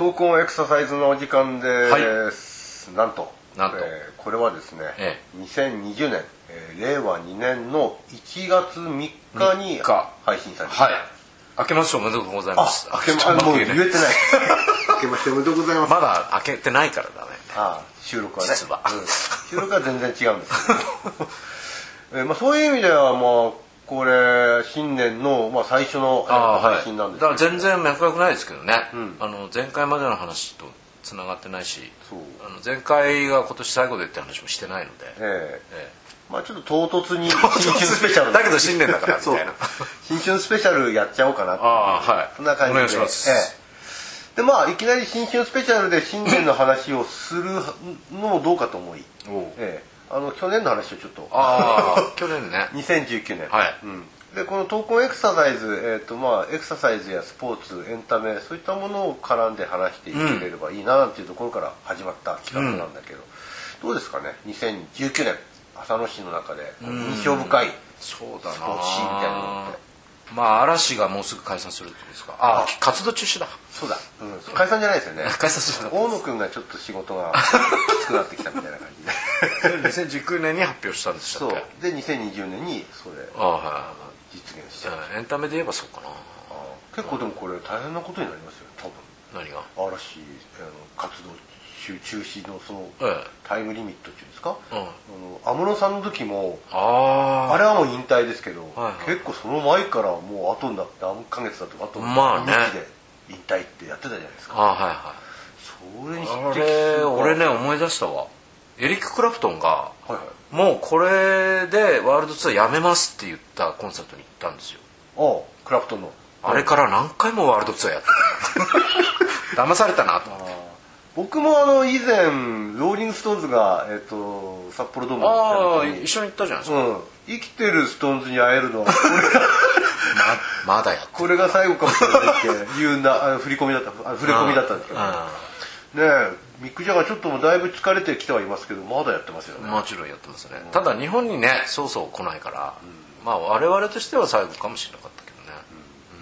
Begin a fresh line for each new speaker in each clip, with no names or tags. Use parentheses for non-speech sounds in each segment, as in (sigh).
です
浅野です
あ闘魂エクササイズのお時間です、なんと。
なんと。
えーこれはですね、
え
2020年、えー令和2年の1月3日に
3日。
配信されて
はい。明けましておめでとうございます。
あ明けまもう言えてない。(laughs) けましておめでとうございます。
まだ開けてないからだね
あ収録はね。
実は。
うん。収録は全然違うんですけど、(laughs) えーまあ、そういう意味ではまあこれ新年の、まあ、最初の配信なんです
だから全然脈絡ないですけどね、
ん。
あの前回までの話とつながってないしあの前回が今年最後でって話もしてないので、
ええ。
え
まあちょっと唐突に (laughs) 新春スペシャル
だけど新年だからみたいな
新春スペシャルやっちゃおうかなって。
はい。
そんな感じで。
お願いします。
ええ。でまあいきなり新春スペシャルで新年の話をするのもどうかと思い、
え
えあの去年の話をちょっと。
ああ (laughs) 去年ね。
2019年、
はい。
うん、でこの闘魂エクササイズ、えーとまあ、エクササイズやスポーツエンタメそういったものを絡んで話していければいいななんていうところから始まった企画なんだけど、どうですかね？2019年。浅野市の中で印象深い。
そうだな。
スポーツシーンみたいなのって
まあ嵐がもうすぐ解散するってことですか？ああ活動中止だ。
そうだ、うん、解散じゃないですよね。(laughs)
解散する
大野くんがちょっっと仕事が (laughs) きつくなってきたみたいな感じで。
2019年に発表したんでした
そう。
っけ
で2020年にそれ
ああは
実現しちゃう
いはいエンタメで言えばそうかな。
結構でもこれ大変なことになりますよ多分。
何が？
嵐あの活動中中止のその
ええ。
タイムリミットっていうんですか、
うん。
あの安室さんの時も
あ
あれはもう引退ですけど、
はいはい。
結構その前からもう後になって何ヶ月だとかあと
まあね。
何日で引退ってやってたじゃないですか。
あはいは
それに匹敵す
れ
る
俺ね思い出したわ。エリック・クラプトンが
はいはい。
もうこれでワールドツアーやめますって言ったコンサートに行ったんですよ。
ああクラプトンの。
あれから何回もワールドツアーやってる (laughs) 騙されたなと
僕もあの以前ローリング・ストーンズが、えっと札幌ドームに
ああ一緒に行ったじゃないですか、
うん、生きてるストーンズに会えるのはこれが (laughs)
ままだや
これが最後かもしれないっていうな触れ込みだったあ触れ込みだったんですけどねえミック・ジャガーちょっともうだいぶ疲れてきてはいますけどまだやってますよね。
うんもちろんやってますね、ただ日本にねそうそう来ないから、まあ我々としては最後かもしれなかった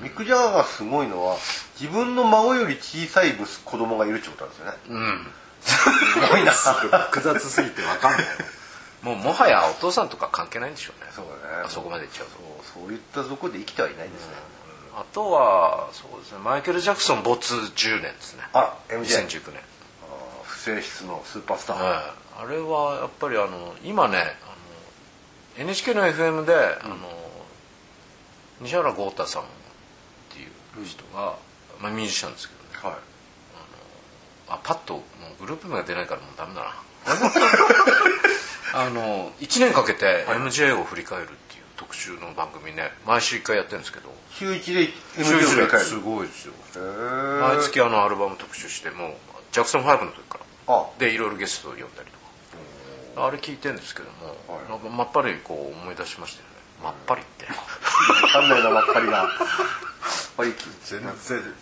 ミック・ジャガーがすごいのは自分の孫より小さい息子子供がいるってことなんですよね。
うん。
すごいな。そう
複雑すぎて分かんない。もうもはやお父さんとか関係ないんでしょうね。
だね。
あそこまでいっちゃうと。
そういったとこで生きてはいないですね、
あとはそうですね。マイケル・ジャクソン没10年ですね。
あら MJ
2019年。
あー不正室のスーパースター、
はい、あれはやっぱりあの今ねあの NHK の FM で、あの西原豪太さん人が、まあ、ミュージシャンですけどね。
はい。
あパッともうグループ名が出ないからもうダメだな。(laughs) あの1年かけて MJ を振り返るっていう特集の番組ね毎週1回やってるんですけど。
週一で
週
MJ を
すごいですよ。毎月あのアルバム特集してもうジャクソン5の時から。
あ。
でいろいろゲストを呼んだりとか。あれ聞いてるんですけども、
はい。
なんかまっぱりこう思い出しましたよね。まっぱりって。
わかんないなまっぱりがやっぱり
全然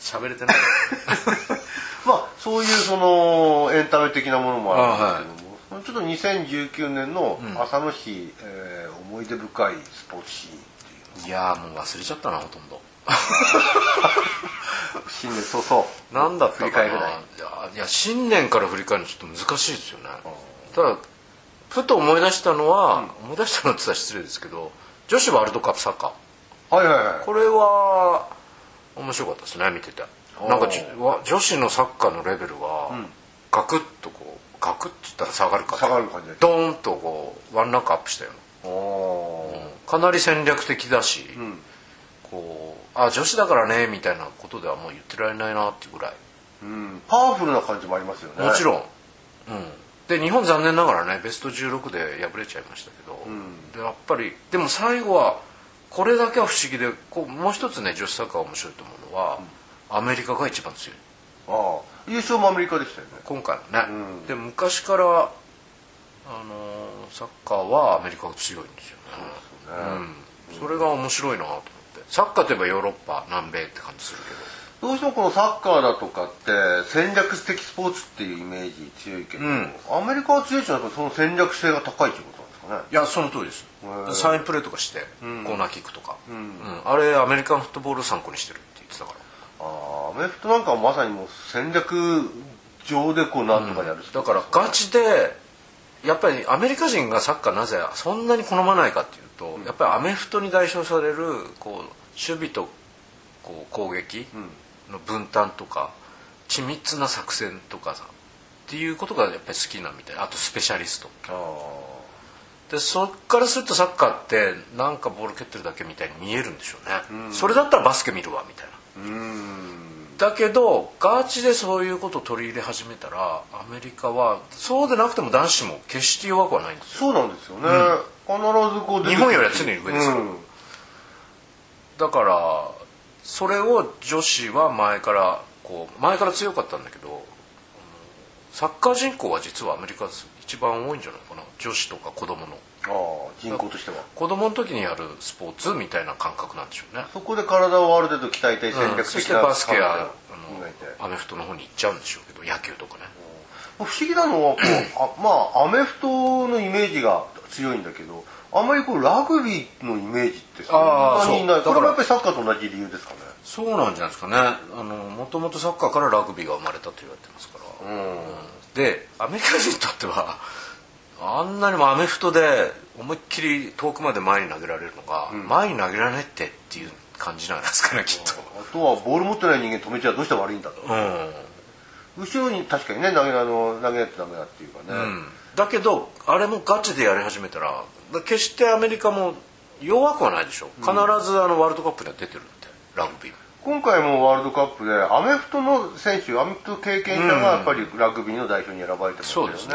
喋れてない。(laughs)
まあそういうそのエンタメ的なものもある。んですけども、ちょっと2019年の浅野市、えー思い出深いスポーツシーンっていう
いやーもう忘れちゃったなほとんど。
新年早々。
何だったかな。
振り返れない。
いやいや新年から振り返るのちょっと難しいですよね。ただふと思い出したのは、思い出したのって言ったら失礼ですけど女子ワールドカップサッカー。
はいはいはい。
これは面白かったですね見てて。なんか女子のサッカーのレベルがガクッとこうガクッつったら下がるか
下がる感じ。で
ドーンとこうワンランクアップしたようかなり戦略的だし、
ん。
こうあ女子だからねみたいなことではもう言ってられないなっていうぐらい。
うん。パワフルな感じもありますよね。
もちろん、うん、で日本残念ながらねベスト16で敗れちゃいましたけど、
ん。
でやっぱりでも最後はこれだけは不思議でこうもう一つね女子サッカー面白いと思うのは、アメリカが一番強い。
ああ優勝もアメリカでしたよね。
今回のね、
うん。
で昔からあのーサッカーはアメリカが強いんですよね。うん、それが面白いなと思って。サッカーといえばヨーロッパ南米って感じするけど。
どうしてもこのサッカーだとかって戦略的スポーツっていうイメージ強いけど、
うん。
アメリカは強いっていうのはその戦略性が高いっていうことかね。
いやその通りです。サインプレーとかしてコーナーキックとか、あれアメリカンフットボールを参考にしてるって言ってたから。
ああアアメフトなんかはまさにもう戦略上でこうなんとかやる、
だからガチでやっぱりアメリカ人がサッカーなぜそんなに好まないかっていうと、やっぱりアメフトに代表されるこう守備とこう攻撃の分担とか緻密な作戦とかさっていうことがやっぱり好きなみたいあとスペシャリスト。
あ
でそっからするとサッカーってなんかボール蹴ってるだけみたいに見えるんでしょうね、それだったらバスケ見るわみたいな。だけどガチでそういうことを取り入れ始めたらアメリカはそうでなくても男子も決して弱くはないんですよ。
そうなんですよね、必ずこう
日本よりは常に上ですから
うん。
だからそれを女子は前からこう前から強かったんだけどサッカー人口は実はアメリカ一番多いんじゃないかな。女子とか子供の。
ああ人口としては。
子供の時にやるスポーツみたいな感覚なんでしょうね。
そこで体をある程度鍛えて戦略的な、
そしてバスケやアメフトの方に行っちゃうんでしょうけど野球とかね。
不思議なのはこうあまあアメフトのイメージが強いんだけどあんまりこうラグビーのイメージってそんなにない。これもやっぱりサッカーと同じ理由ですかね
そうなんじゃないですかね。あのもともとサッカーからラグビーが生まれたと言われてますから、
うん。
でアメリカ人にとってはあんなにもアメフトで思いっきり遠くまで前に投げられるのが、前に投げられないってっていう感じなんですかねきっと、
あとはボール持ってない人間止めちゃどうして悪いんだと、
うん。
後ろに確かにね投げあの投げないとダメだっていうかね、
うん。だけどあれもガチでやり始めたら決してアメリカも弱くはないでしょ。必ずあのワールドカップには出てるんでラグビー。
今回もワールドカップでアメフトの選手アメフト経験者がやっぱりラグビーの代表に選ばれてますよね、
そうですね。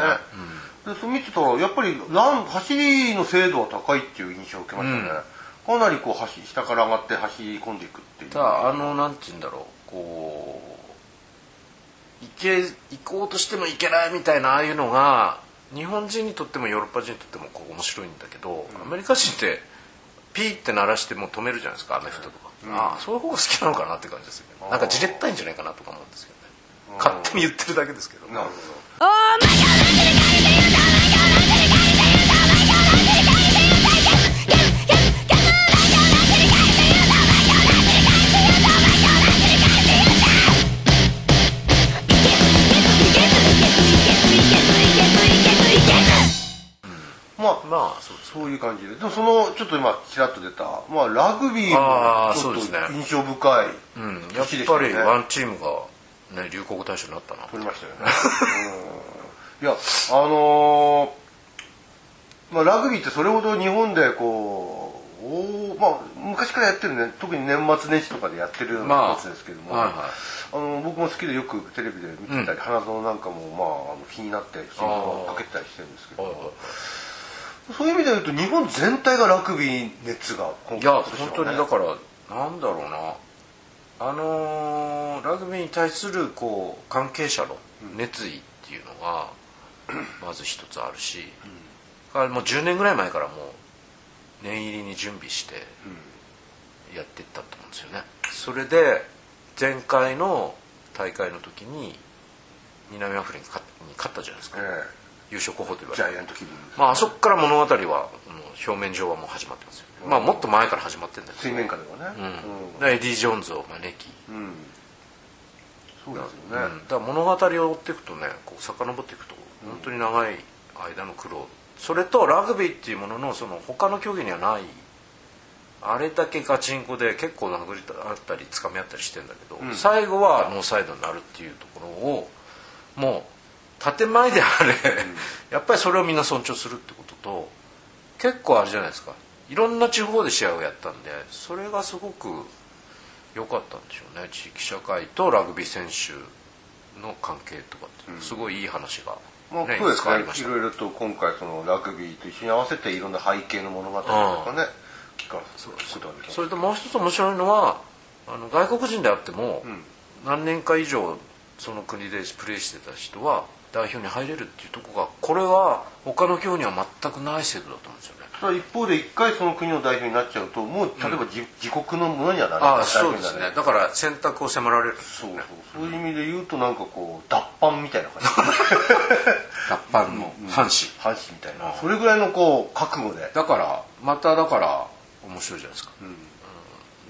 でそう見てたらやっぱりラン走りの精度は高いっていう印象を受けましたね、かなりこう走下から上がって走り込んでいくっていう。
ただあのなんて言うんだろう。こう行け行こうとしても行けないみたいなああいうのが日本人にとってもヨーロッパ人にとってもこう面白いんだけど、アメリカ人ってピーって鳴らしてもう止めるじゃないですかアメフトとか、ああそういう方が好きなのかなって感じですよね。なんかじれったいんじゃないかなとか思うんですけどね。勝手に言ってるだけですけど、
なるほどまあ
まあそう
そういう感じで。でもそのちょっと今ちらっと出た、まあ、ラグビーもちょっと印象深い
うん、やっぱりワンチームが、ね、流行語大賞になったな。
取りましたよね、うん、いやあのーまあ、ラグビーってそれほど日本でこうおまあ、昔からやってるね特に年末年始とかでやってるスポ
まあ
ーツですけども、
はいはい。
あの僕も好きでよくテレビで見てたり、花園なんかも、まあ、あの気になって新聞をかけてたりしてるんですけど
はいはい
そういう意味で言うと日本全体がラグビー熱が今
いや本当にだからなんだろうな。あのーラグビーに対するこう関係者の熱意っていうのが (clears throat) まず一つあるし、あれもう10年ぐらい前からもう念入りに準備してやっていったと思うんですよね。それで前回の大会の時に南アフリカに勝ったじゃないですか、
え
優勝候補と言われて。
ジャイアントキリング
まああそこから物語は表面上はもう始まってますよ、まあもっと前から始まってるんだけど
水面下ではね。
うん、エディ・ジョーンズを招き、
うん、うんそうです
うん、
よね、
だから物語を追っていくとねこう遡っていくと本当に長い間の苦労。それとラグビーっていうもののその他の競技にはない。あれだけガチンコで結構殴り合ったり掴み合ったりしてんだけど、最後はノーサイドになるっていうところをもう建前であれ、やっぱりそれをみんな尊重するってことと結構あれじゃないですか。いろんな地方で試合をやったんでそれがすごく良かったんでしょうね。地域社会とラグビー選手の関係とかってすごいいい話が、
まあ、
ね
そうですね。
い
ろいろと今回そのラグビーと一緒に合わせていろんな背景の物語とかね聞かせることができます。
それともう一つ面白いのはあの外国人であっても、何年か以上その国でプレーしてた人は代表に入れるっていうところがこれは他の競技には全くない制度だと思うんですよね。
ただ一方で一回その国の代表になっちゃうともう例えば自,、自国のものにはならない。
ああそうですね。だから選択を迫られる。
そうそうそう。いう意味で言うとなんかこう脱藩みたいな感じ。(laughs)
脱藩の阪神、
阪神みたいな。それぐらいのこう覚悟で。
だからまただから面白いじゃないですか、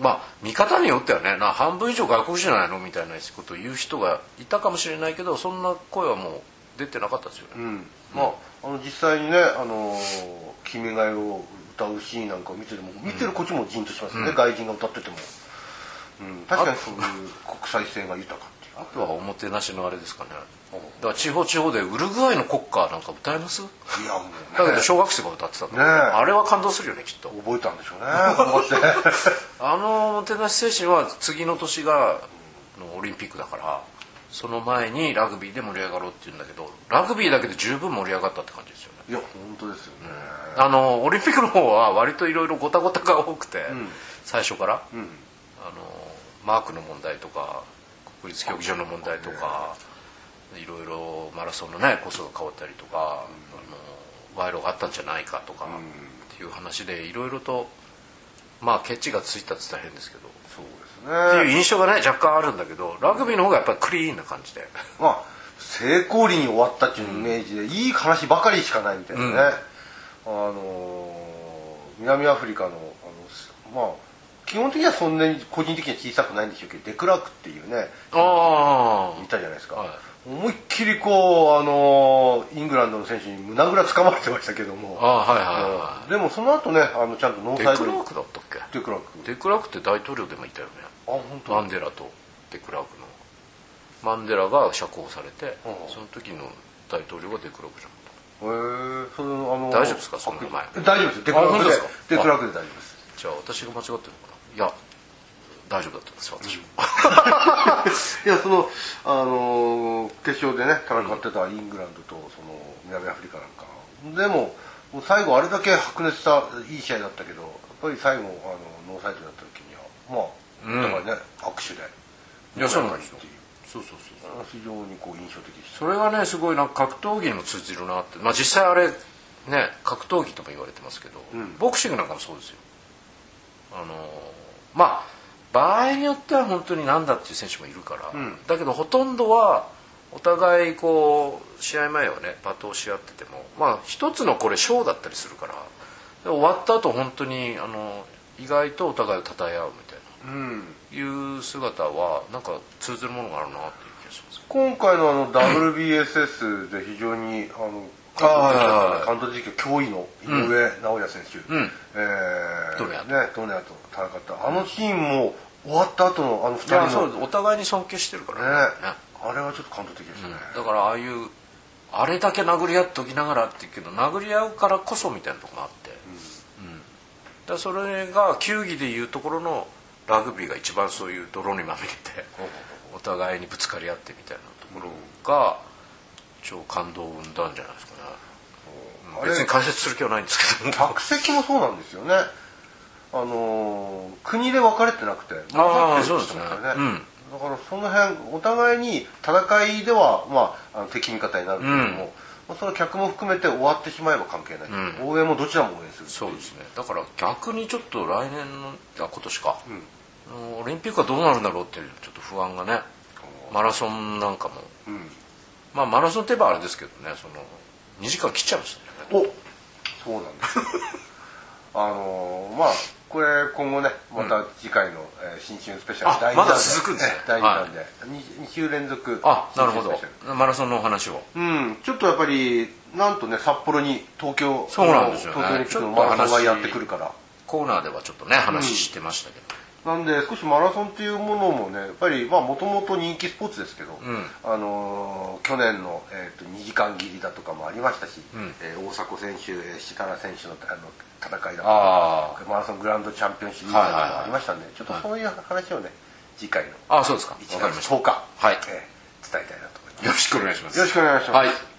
まあ見方によってはねな半分以上外国人じゃないのみたいなことを言う人がいたかもしれないけどそんな声はもう出てなかったですよね、
うん、まああの実際にね「あの君が代」を歌うシーンなんかを見てても見てるこっちもじんとしますよね、外人が歌ってても、うん、確かにそういう国際性が豊か
あとはおもてなしのあれですかね。だから地方地方でウルグアイの国歌なんか歌えます？
いやもうね。
だけど小学生が歌ってたんだ、
ねえ。
あれは感動するよねきっと。
覚えたんでしょうね (laughs)
あのおもてなし精神は次の年がのオリンピックだからその前にラグビーで盛り上がろうっていうんだけどラグビーだけで十分盛り上がったって感じですよね。
いや本当ですよね、
あのオリンピックの方は割といろいろごたごたが多くて、最初から、
うん。
あのマークの問題とか国立競技場の問題とかいろいろマラソンのねコースが変わったりとか、あの賄賂があったんじゃないかとか、っていう話でいろいろとまあケチがついたって言ったら変ですけど。
そうです
っていう
ね
印象がね若干あるんだけどラグビーの方がやっぱりクリーンな感じで。
まあ成功裏に終わったっていうイメージで、いい話ばかりしかないみたいなね、あの南アフリカのあのまあ基本的にはそんなに個人的には小さくないんでしょうけどデクラークっていうね
あ
いたじゃないですか、
はい。
思いっきりこうあのイングランドの選手に胸ぐらつかまれてましたけども。
ああはいはいは
うん。でもその後ねあのちゃんとノ
いデ
ーサイドに。
クラークだったっけ？
デクラーク。
デクラークって大統領でもいたよね。
あ本当
マンデラとデクラークの。マンデラが釈放されて、
うん。
その時の大統領がデクラークじゃん
へえそのあの
大丈夫ですか？その名前。
大丈夫です。デクラークで。
あ本当ですか？
デクラークで大丈夫です。
じゃあ私が間違ってるのかな？いや大丈夫だったんです私も、(laughs)
いやそのあの決勝でね戦ってたイングランドとその南アフリカなんか。でももう最後あれだけ白熱したいい試合だったけどやっぱり最後あのノーサイドだった時にはまあ、
うん。
お互いね握手で。
いやそうなんですよ。
っていう
そうそうそうそう。
非常にこう印象的でした。
それがねすごいなんか格闘技にも通じるなって。まあ実際あれね格闘技とも言われてますけど、
ん。
ボクシングなんかもそうですよ。あのまあ場合によっては本当になんだっていう選手もいるから、
ん。
だけどほとんどはお互いこう試合前はね罵倒し合っててもまあ一つのこれショーだったりするから。で終わった後本当にあの意外とお互いを称え合うみたいな。
うん。
いう姿はなんか通ずるものがあるなっていう気がします。
今回のあの WBSS で非常にあの関東実況驚異の井上尚弥選手、
うん
えー
ドネア
ねドネアと戦ったあのシーンも終わった後のあの二
いや
人の
お互いに尊敬してるから
ね
ね
あれはちょっと感動的でしたね、
だからああいうあれだけ殴り合っておきながらって言うけど殴り合うからこそみたいなとこもあって、うんだからそれが球技でいうところのラグビーが一番そういう泥にまみれてお互いにぶつかり合ってみたいなところが超感動を生んだんじゃないですかね、別に解説する気はないんですけど。
客席もそうなんですよね。あのー国で分かれてなくて
あー
分かれてる
そうですね。うん。
だからその辺お互いに戦いでは、まあ、あの敵味方になるけれども、
うん。
まあ、その客も含めて終わってしまえば関係ない、
うん。
応援もどちらも応援する
そうですね。だから逆にちょっと来年のあ今年か、
ん。
あのオリンピックはどうなるんだろうっていうちょっと不安がね。マラソンなんかも。
うん
まあマラソンといえばあれですけどねその2時間切っちゃいましたね。
おそうなんです。よ (laughs) あのーまあこれ今後ねまた次回の、えー新春スペシャル
あ
第二弾で
まだ続くんですね。
え第2弾で、二 2, 週連続
あなるほど。マラソンのお話を。
うん、ちょっとやっぱりなんとね札幌に東京
そうなんですよね。
東京に来てのマラソンがやってくるから。
コーナーではちょっとね話してましたけど、
なんで少しマラソンっていうものもねやっぱりまあもともと人気スポーツですけど、
ん。
あのー去年の、えー、と2時間切りだとかもありましたし、
ん。
えー大迫選手、えー設楽選手のあの戦いだと
あ
かマラソングランドチャンピオンシリーズとかもありましたんで、ちょっとそういう話をね次回の
ああそうですか。
1月
わかりました。
10日、
はい。
えー伝えたいなと思います。
よろしくお願いします。
よろしくお願いします、
はい